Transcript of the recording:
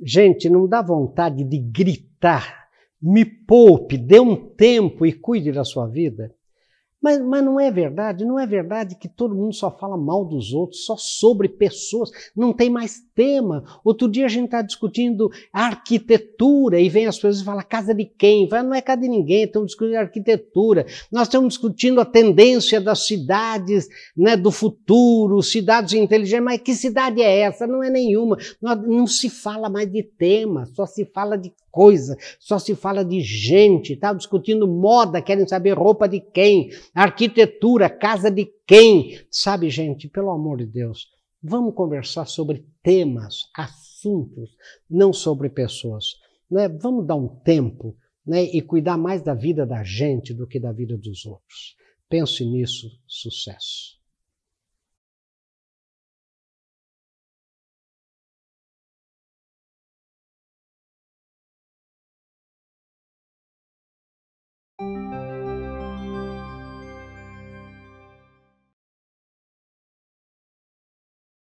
Gente, não dá vontade de gritar, me poupe, dê um tempo e cuide da sua vida. Mas, mas não é verdade, não é verdade que todo mundo só fala mal dos outros, só sobre pessoas, não tem mais tema. Outro dia a gente está discutindo arquitetura e vem as pessoas e falam casa de quem? Fala, não é casa de ninguém, estamos discutindo arquitetura. Nós estamos discutindo a tendência das cidades né, do futuro, cidades inteligentes, mas que cidade é essa? Não é nenhuma. Não, não se fala mais de tema, só se fala de coisa, só se fala de gente, tá discutindo moda, querem saber roupa de quem, arquitetura, casa de quem. Sabe, gente, pelo amor de Deus, vamos conversar sobre temas, assuntos, não sobre pessoas. Né? Vamos dar um tempo né, e cuidar mais da vida da gente do que da vida dos outros. Pense nisso, sucesso.